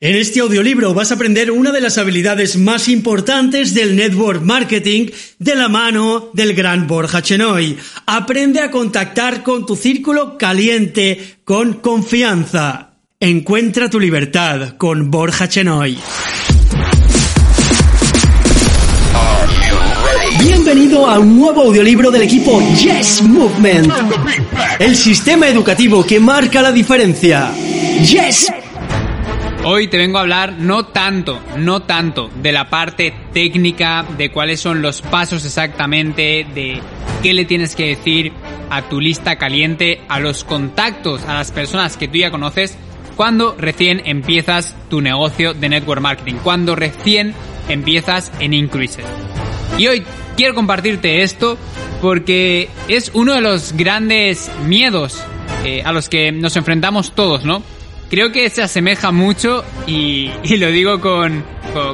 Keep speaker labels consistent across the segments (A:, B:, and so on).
A: en este audiolibro vas a aprender una de las habilidades más importantes del network marketing de la mano del gran Borja Chenoy. Aprende a contactar con tu círculo caliente con confianza. Encuentra tu libertad con Borja Chenoy. Bienvenido a un nuevo audiolibro del equipo Yes Movement. El sistema educativo que marca la diferencia. Yes
B: Hoy te vengo a hablar no tanto, no tanto de la parte técnica, de cuáles son los pasos exactamente, de qué le tienes que decir a tu lista caliente, a los contactos, a las personas que tú ya conoces, cuando recién empiezas tu negocio de network marketing, cuando recién empiezas en Increases. Y hoy quiero compartirte esto porque es uno de los grandes miedos eh, a los que nos enfrentamos todos, ¿no? Creo que se asemeja mucho, y, lo digo con,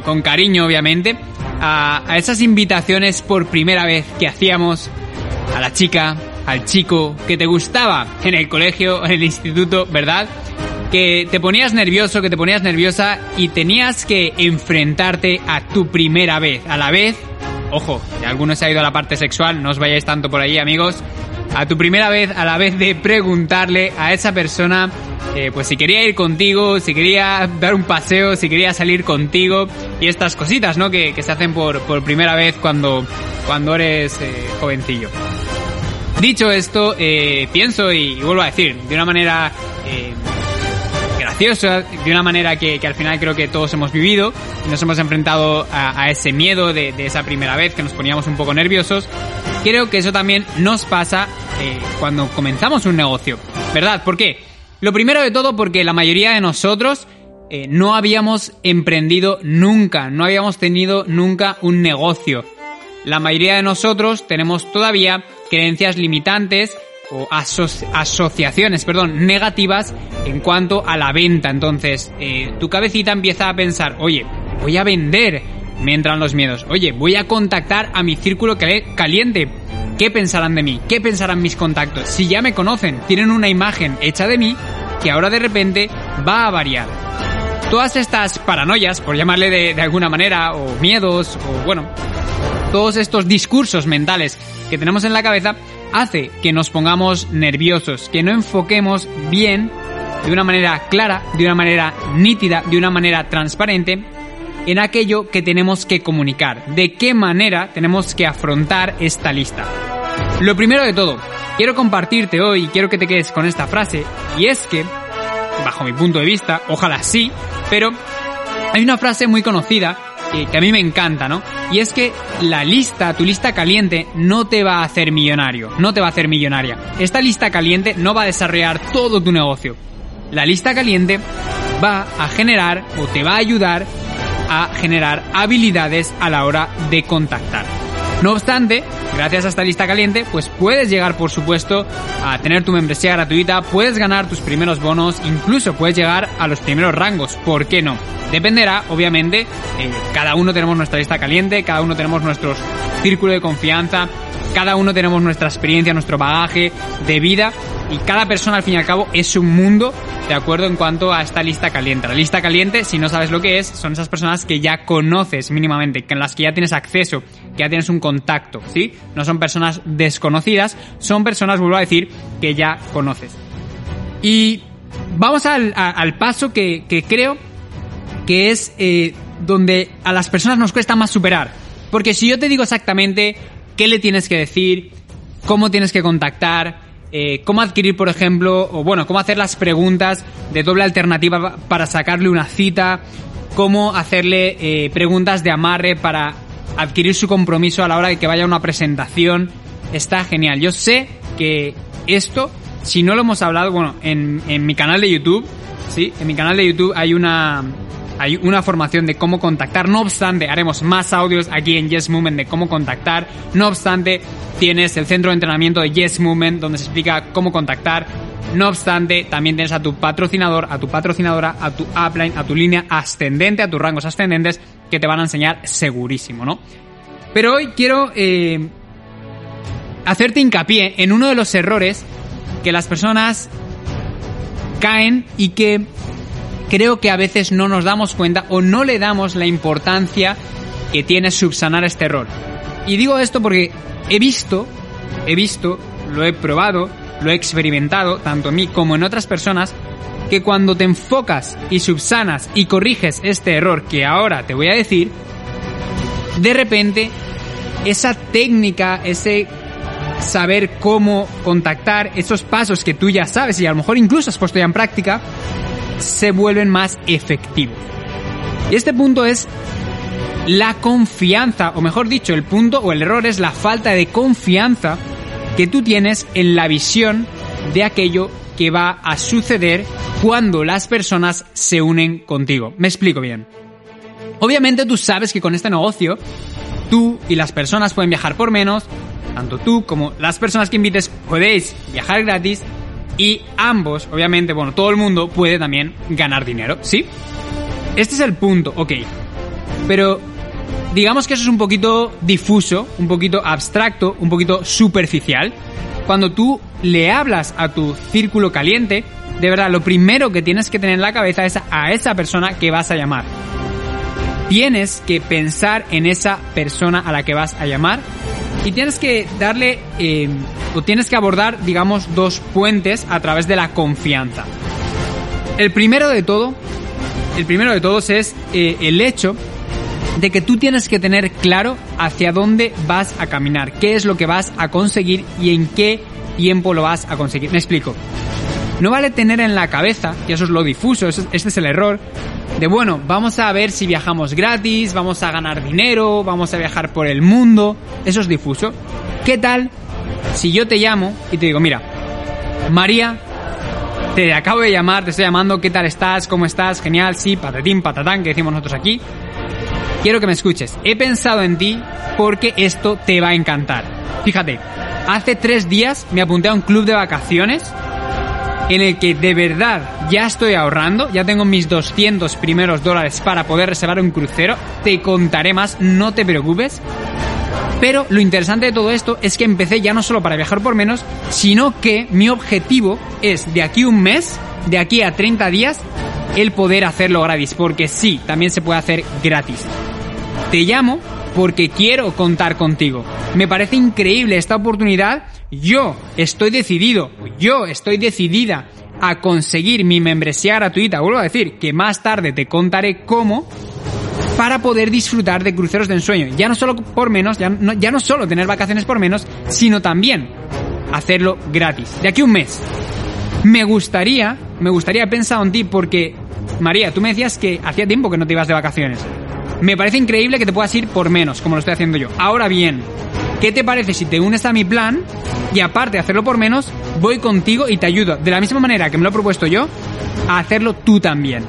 B: con, cariño obviamente, a, esas invitaciones por primera vez que hacíamos a la chica, al chico que te gustaba en el colegio, en el instituto, ¿verdad? Que te ponías nervioso, que te ponías nerviosa y tenías que enfrentarte a tu primera vez, a la vez, ojo, si alguno se ha ido a la parte sexual, no os vayáis tanto por ahí amigos, a tu primera vez, a la vez de preguntarle a esa persona eh, pues si quería ir contigo, si quería dar un paseo, si quería salir contigo y estas cositas, ¿no? Que, se hacen por, primera vez cuando, cuando eres eh, jovencillo. Dicho esto, eh, pienso y, vuelvo a decir, de una manera graciosa, de una manera que, al final creo que todos hemos vivido nos hemos enfrentado a, ese miedo de, de, esa primera vez que nos poníamos un poco nerviosos. Creo que eso también nos pasa cuando comenzamos un negocio, ¿verdad? ¿Por qué? Lo primero de todo porque la mayoría de nosotros eh, no habíamos emprendido nunca, no habíamos tenido nunca un negocio. La mayoría de nosotros tenemos todavía creencias limitantes o asociaciones, perdón, negativas en cuanto a la venta. Entonces, eh, tu cabecita empieza a pensar, oye, voy a vender. Me entran los miedos. Oye, voy a contactar a mi círculo caliente. ¿Qué pensarán de mí? ¿Qué pensarán mis contactos? Si ya me conocen, tienen una imagen hecha de mí que ahora de repente va a variar. Todas estas paranoias, por llamarle de, alguna manera, o miedos, o bueno, todos estos discursos mentales que tenemos en la cabeza, hace que nos pongamos nerviosos, que no enfoquemos bien, de una manera clara, de una manera nítida, de una manera transparente, en aquello que tenemos que comunicar, de qué manera tenemos que afrontar esta lista. Lo primero de todo, quiero compartirte hoy, quiero que te quedes con esta frase, y es que, bajo mi punto de vista, ojalá sí, pero hay una frase muy conocida que, a mí me encanta, ¿no? Y es que la lista, tu lista caliente, no te va a hacer millonario, no te va a hacer millonaria. Esta lista caliente no va a desarrollar todo tu negocio. La lista caliente va a generar o te va a ayudar a generar habilidades a la hora de contactar. No obstante, gracias a esta lista caliente, pues puedes llegar, por supuesto, a tener tu membresía gratuita, puedes ganar tus primeros bonos, incluso puedes llegar a los primeros rangos. ¿Por qué no? Dependerá, obviamente, eh, cada uno tenemos nuestra lista caliente, cada uno tenemos nuestro círculo de confianza, cada uno tenemos nuestra experiencia, nuestro bagaje de vida y cada persona al fin y al cabo es un mundo de acuerdo en cuanto a esta lista caliente. La lista caliente, si no sabes lo que es, son esas personas que ya conoces mínimamente, en las que ya tienes acceso, que ya tienes un contacto, ¿sí? No son personas desconocidas, son personas, vuelvo a decir, que ya conoces. Y vamos al, paso que, creo que es eh, donde a las personas nos cuesta más superar. Porque si yo te digo exactamente qué le tienes que decir, cómo tienes que contactar, eh, cómo adquirir, por ejemplo, o bueno, cómo hacer las preguntas de doble alternativa para sacarle una cita, cómo hacerle eh, preguntas de amarre para adquirir su compromiso a la hora de que vaya a una presentación. Está genial. Yo sé que esto, si no lo hemos hablado, bueno, en, en mi canal de YouTube, ¿sí? En mi canal de YouTube hay una, hay una formación de cómo contactar. No obstante, haremos más audios aquí en Yes Movement de cómo contactar. No obstante, tienes el centro de entrenamiento de Yes Movement donde se explica cómo contactar. No obstante, también tienes a tu patrocinador, a tu patrocinadora, a tu upline, a tu línea ascendente, a tus rangos ascendentes que te van a enseñar segurísimo, ¿no? Pero hoy quiero eh, hacerte hincapié en uno de los errores que las personas caen y que creo que a veces no nos damos cuenta o no le damos la importancia que tiene subsanar este error. Y digo esto porque he visto, he visto, lo he probado, lo he experimentado, tanto en mí como en otras personas, que cuando te enfocas y subsanas y corriges este error que ahora te voy a decir, de repente esa técnica, ese saber cómo contactar, esos pasos que tú ya sabes y a lo mejor incluso has puesto ya en práctica, se vuelven más efectivos. Y este punto es la confianza, o mejor dicho, el punto o el error es la falta de confianza que tú tienes en la visión de aquello que va a suceder cuando las personas se unen contigo. Me explico bien. Obviamente tú sabes que con este negocio tú y las personas pueden viajar por menos, tanto tú como las personas que invites podéis viajar gratis y ambos, obviamente, bueno, todo el mundo puede también ganar dinero, ¿sí? Este es el punto, ok. Pero digamos que eso es un poquito difuso, un poquito abstracto, un poquito superficial. Cuando tú le hablas a tu círculo caliente, de verdad, lo primero que tienes que tener en la cabeza es a esa persona que vas a llamar. Tienes que pensar en esa persona a la que vas a llamar y tienes que darle eh, o tienes que abordar, digamos, dos puentes a través de la confianza. El primero de todo, el primero de todos es eh, el hecho de que tú tienes que tener claro hacia dónde vas a caminar, qué es lo que vas a conseguir y en qué tiempo lo vas a conseguir. Me explico. No vale tener en la cabeza, y eso es lo difuso, este es el error, de bueno, vamos a ver si viajamos gratis, vamos a ganar dinero, vamos a viajar por el mundo, eso es difuso. ¿Qué tal si yo te llamo y te digo, mira, María, te acabo de llamar, te estoy llamando, ¿qué tal estás? ¿Cómo estás? Genial, sí, patatín, patatán, que decimos nosotros aquí. Quiero que me escuches. He pensado en ti porque esto te va a encantar. Fíjate, hace tres días me apunté a un club de vacaciones en el que de verdad ya estoy ahorrando, ya tengo mis 200 primeros dólares para poder reservar un crucero, te contaré más, no te preocupes. Pero lo interesante de todo esto es que empecé ya no solo para viajar por menos, sino que mi objetivo es de aquí un mes, de aquí a 30 días, el poder hacerlo gratis, porque sí, también se puede hacer gratis. Te llamo porque quiero contar contigo. Me parece increíble esta oportunidad. Yo estoy decidido, yo estoy decidida a conseguir mi membresía gratuita. Vuelvo a decir que más tarde te contaré cómo para poder disfrutar de cruceros de ensueño. Ya no solo por menos, ya no, solo tener vacaciones por menos, sino también hacerlo gratis. De aquí un mes. Me gustaría, me gustaría pensar en ti porque, María, tú me decías que hacía tiempo que no te ibas de vacaciones. Me parece increíble que te puedas ir por menos, como lo estoy haciendo yo. Ahora bien, ¿qué te parece si te unes a mi plan y aparte de hacerlo por menos, voy contigo y te ayudo, de la misma manera que me lo he propuesto yo, a hacerlo tú también?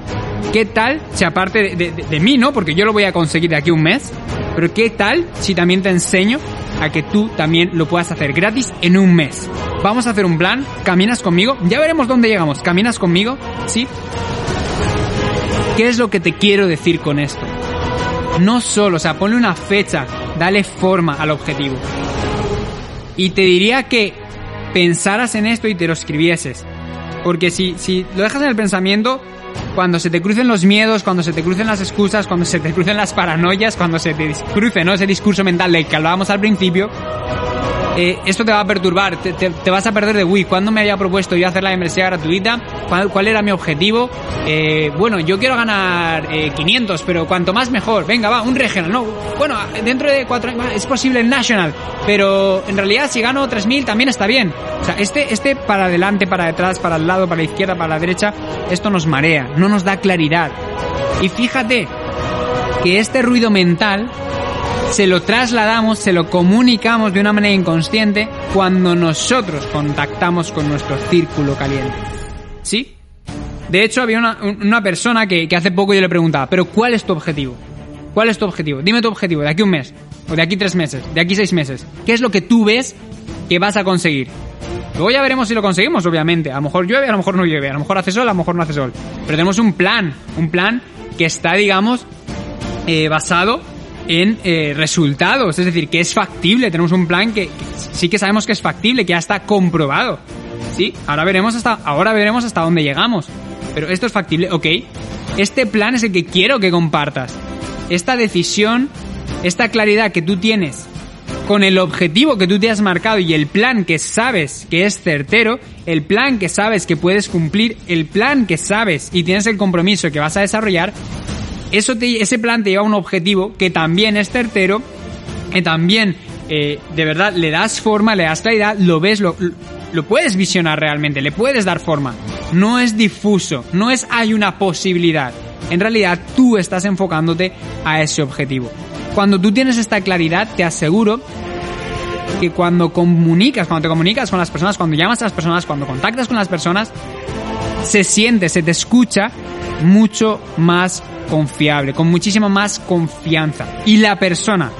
B: ¿Qué tal si aparte de, mí, no? Porque yo lo voy a conseguir de aquí un mes, pero ¿qué tal si también te enseño a que tú también lo puedas hacer gratis en un mes? Vamos a hacer un plan, caminas conmigo, ya veremos dónde llegamos, caminas conmigo, ¿sí? ¿Qué es lo que te quiero decir con esto? No solo, o sea, ponle una fecha, dale forma al objetivo. Y te diría que pensaras en esto y te lo escribieses. Porque si, si lo dejas en el pensamiento, cuando se te crucen los miedos, cuando se te crucen las excusas, cuando se te crucen las paranoias, cuando se te cruce ¿no? ese discurso mental del que hablábamos al principio, eh, esto te va a perturbar, te, vas a perder de, uy, ¿cuándo me había propuesto yo hacer la membresía gratuita? ¿Cuál, era mi objetivo? Eh, bueno, yo quiero ganar 500, eh, pero cuanto más mejor. Venga, va, un regional, no. Bueno, dentro de cuatro años es posible el national, pero en realidad si gano 3000 también está bien. O sea, este, este para adelante, para detrás, para el lado, para la izquierda, para la derecha, esto nos marea, no nos da claridad. Y fíjate que este ruido mental se lo trasladamos, se lo comunicamos de una manera inconsciente cuando nosotros contactamos con nuestro círculo caliente. ¿Sí? De hecho, había una, una persona que, hace poco yo le preguntaba, pero ¿cuál es tu objetivo? ¿Cuál es tu objetivo? Dime tu objetivo de aquí un mes, o de aquí tres meses, de aquí seis meses. ¿Qué es lo que tú ves que vas a conseguir? Luego ya veremos si lo conseguimos, obviamente. A lo mejor llueve, a lo mejor no llueve, a lo mejor hace sol, a lo mejor no hace sol. Pero tenemos un plan, un plan que está, digamos, eh, basado en eh, resultados, es decir, que es factible. Tenemos un plan que, sí que sabemos que es factible, que ya está comprobado. Sí, ahora veremos hasta, ahora veremos hasta dónde llegamos. Pero esto es factible, ok. Este plan es el que quiero que compartas. Esta decisión, esta claridad que tú tienes con el objetivo que tú te has marcado y el plan que sabes que es certero, el plan que sabes que puedes cumplir, el plan que sabes y tienes el compromiso que vas a desarrollar, eso te, ese plan te lleva a un objetivo que también es certero, que también eh, de verdad le das forma, le das claridad, lo ves, lo, lo puedes visionar realmente, le puedes dar forma. No es difuso, no es hay una posibilidad. En realidad tú estás enfocándote a ese objetivo. Cuando tú tienes esta claridad, te aseguro que cuando comunicas, cuando te comunicas con las personas, cuando llamas a las personas, cuando contactas con las personas, se siente, se te escucha mucho más confiable, con muchísima más confianza. Y la persona,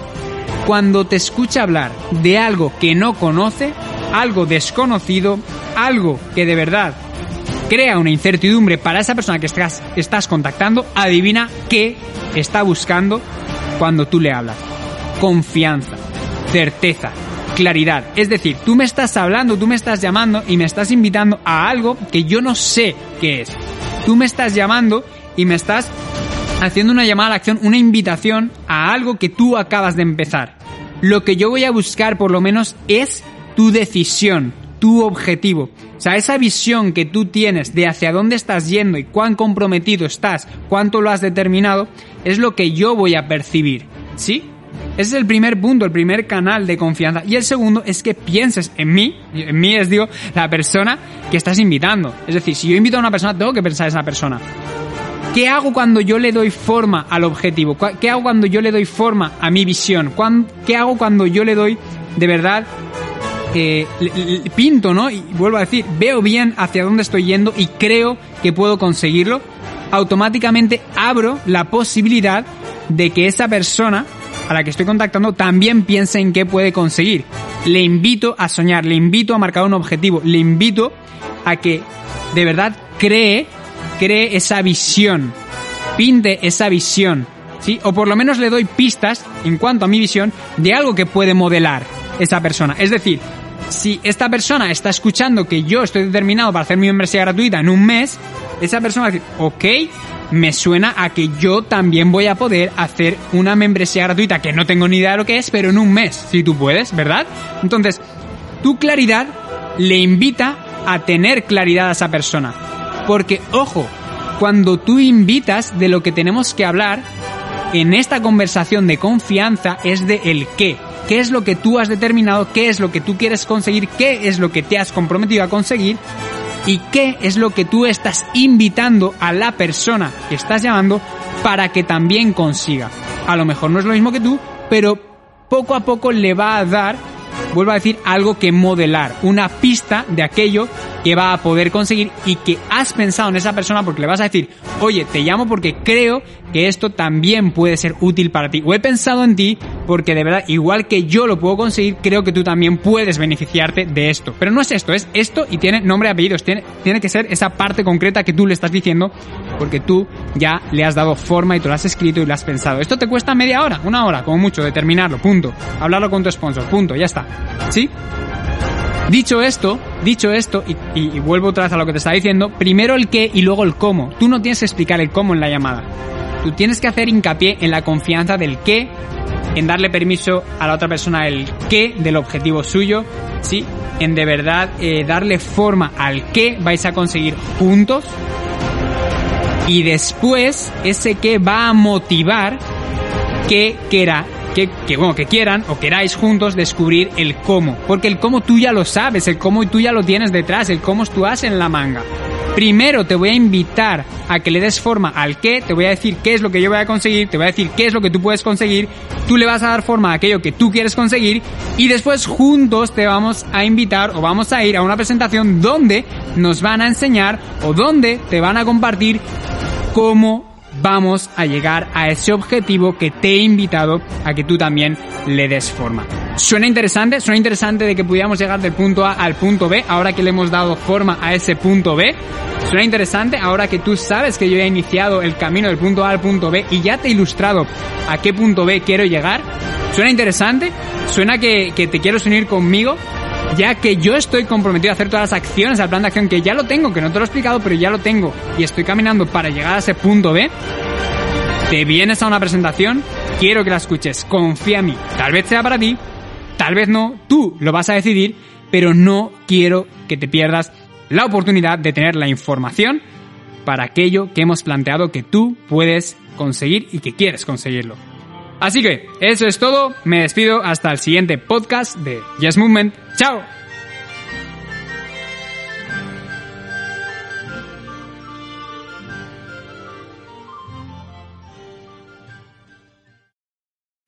B: cuando te escucha hablar de algo que no conoce, algo desconocido, algo que de verdad crea una incertidumbre para esa persona que estás, estás contactando, adivina qué está buscando cuando tú le hablas. Confianza, certeza, claridad. Es decir, tú me estás hablando, tú me estás llamando y me estás invitando a algo que yo no sé qué es. Tú me estás llamando y me estás haciendo una llamada a la acción, una invitación a algo que tú acabas de empezar. Lo que yo voy a buscar por lo menos es tu decisión, tu objetivo. O sea, esa visión que tú tienes de hacia dónde estás yendo y cuán comprometido estás, cuánto lo has determinado, es lo que yo voy a percibir. ¿Sí? Ese es el primer punto, el primer canal de confianza. Y el segundo es que pienses en mí. En mí es, digo, la persona que estás invitando. Es decir, si yo invito a una persona, tengo que pensar en esa persona. ¿Qué hago cuando yo le doy forma al objetivo? ¿Qué hago cuando yo le doy forma a mi visión? ¿Qué hago cuando yo le doy de verdad eh, pinto, ¿no? Y vuelvo a decir, veo bien hacia dónde estoy yendo y creo que puedo conseguirlo, automáticamente abro la posibilidad de que esa persona a la que estoy contactando también piense en qué puede conseguir. Le invito a soñar, le invito a marcar un objetivo, le invito a que de verdad cree, cree esa visión, pinte esa visión, ¿sí? O por lo menos le doy pistas en cuanto a mi visión de algo que puede modelar esa persona. Es decir, si esta persona está escuchando que yo estoy determinado para hacer mi membresía gratuita en un mes, esa persona va a decir, ok, me suena a que yo también voy a poder hacer una membresía gratuita que no tengo ni idea de lo que es, pero en un mes, si tú puedes, ¿verdad? Entonces, tu claridad le invita a tener claridad a esa persona. Porque, ojo, cuando tú invitas de lo que tenemos que hablar, en esta conversación de confianza es de el qué. Qué es lo que tú has determinado, qué es lo que tú quieres conseguir, qué es lo que te has comprometido a conseguir y qué es lo que tú estás invitando a la persona que estás llamando para que también consiga. A lo mejor no es lo mismo que tú, pero poco a poco le va a dar, vuelvo a decir, algo que modelar, una pista de aquello que va a poder conseguir y que has pensado en esa persona porque le vas a decir, oye, te llamo porque creo que esto también puede ser útil para ti. O he pensado en ti porque de verdad, igual que yo lo puedo conseguir, creo que tú también puedes beneficiarte de esto. Pero no es esto, es esto y tiene nombre y apellidos. Tiene, tiene que ser esa parte concreta que tú le estás diciendo porque tú ya le has dado forma y tú lo has escrito y lo has pensado. Esto te cuesta media hora, una hora, como mucho, determinarlo, punto. Hablarlo con tu sponsor, punto, ya está. ¿Sí? Dicho esto, dicho esto, y, vuelvo otra vez a lo que te estaba diciendo, primero el qué y luego el cómo. Tú no tienes que explicar el cómo en la llamada. Tú tienes que hacer hincapié en la confianza del qué, en darle permiso a la otra persona el qué del objetivo suyo, ¿sí? En de verdad eh, darle forma al qué vais a conseguir juntos. Y después ese qué va a motivar que quiera que, que, bueno, que quieran o queráis juntos descubrir el cómo. Porque el cómo tú ya lo sabes, el cómo tú ya lo tienes detrás, el cómo tú has en la manga. Primero te voy a invitar a que le des forma al qué, te voy a decir qué es lo que yo voy a conseguir, te voy a decir qué es lo que tú puedes conseguir, tú le vas a dar forma a aquello que tú quieres conseguir y después juntos te vamos a invitar o vamos a ir a una presentación donde nos van a enseñar o donde te van a compartir cómo vamos a llegar a ese objetivo que te he invitado a que tú también le des forma. Suena interesante, suena interesante de que pudiéramos llegar del punto A al punto B, ahora que le hemos dado forma a ese punto B. Suena interesante, ahora que tú sabes que yo he iniciado el camino del punto A al punto B y ya te he ilustrado a qué punto B quiero llegar. Suena interesante, suena que, que te quieres unir conmigo, ya que yo estoy comprometido a hacer todas las acciones al plan de acción que ya lo tengo, que no te lo he explicado, pero ya lo tengo y estoy caminando para llegar a ese punto B. Te vienes a una presentación, quiero que la escuches, confía en mí, tal vez sea para ti, tal vez no, tú lo vas a decidir, pero no quiero que te pierdas la oportunidad de tener la información para aquello que hemos planteado que tú puedes conseguir y que quieres conseguirlo. Así que eso es todo, me despido hasta el siguiente podcast de Yes Movement. ¡Chao!